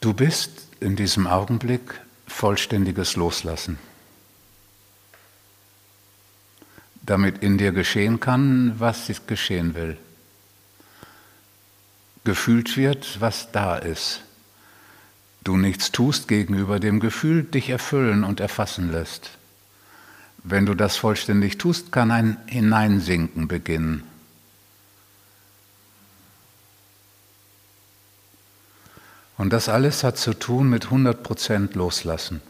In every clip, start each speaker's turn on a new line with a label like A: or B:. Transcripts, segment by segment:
A: Du bist in diesem Augenblick vollständiges Loslassen. Damit in dir geschehen kann, was geschehen will. Gefühlt wird, was da ist. Du nichts tust gegenüber dem Gefühl, dich erfüllen und erfassen lässt. Wenn du das vollständig tust, kann ein Hineinsinken beginnen. Und das alles hat zu tun mit 100% Loslassen.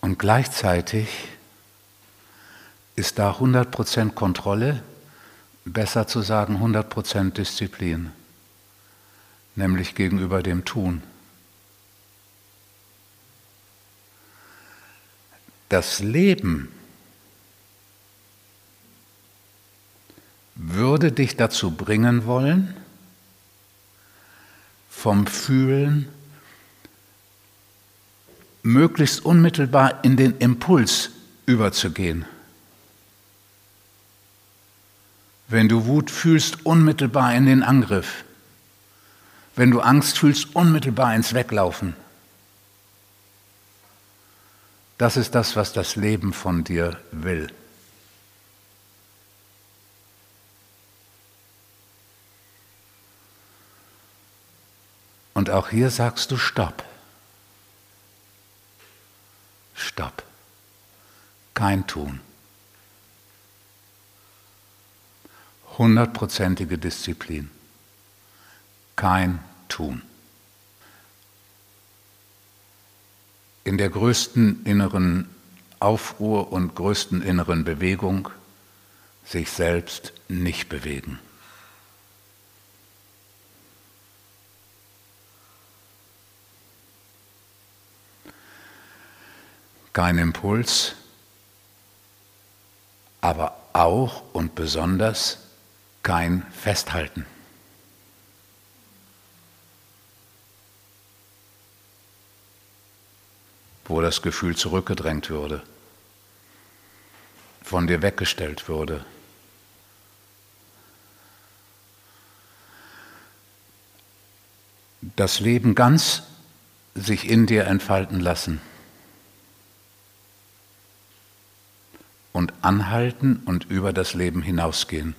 A: Und gleichzeitig ist da 100% Kontrolle, besser zu sagen 100% Disziplin, nämlich gegenüber dem Tun. Das Leben würde dich dazu bringen wollen, vom Fühlen möglichst unmittelbar in den Impuls überzugehen. Wenn du Wut fühlst, unmittelbar in den Angriff. Wenn du Angst fühlst, unmittelbar ins Weglaufen. Das ist das, was das Leben von dir will. Und auch hier sagst du Stopp. Stopp. Kein Tun. Hundertprozentige Disziplin. Kein Tun. In der größten inneren Aufruhr und größten inneren Bewegung sich selbst nicht bewegen. Kein Impuls, aber auch und besonders kein Festhalten. Wo das Gefühl zurückgedrängt würde, von dir weggestellt würde. Das Leben ganz sich in dir entfalten lassen. Und anhalten und über das Leben hinausgehen.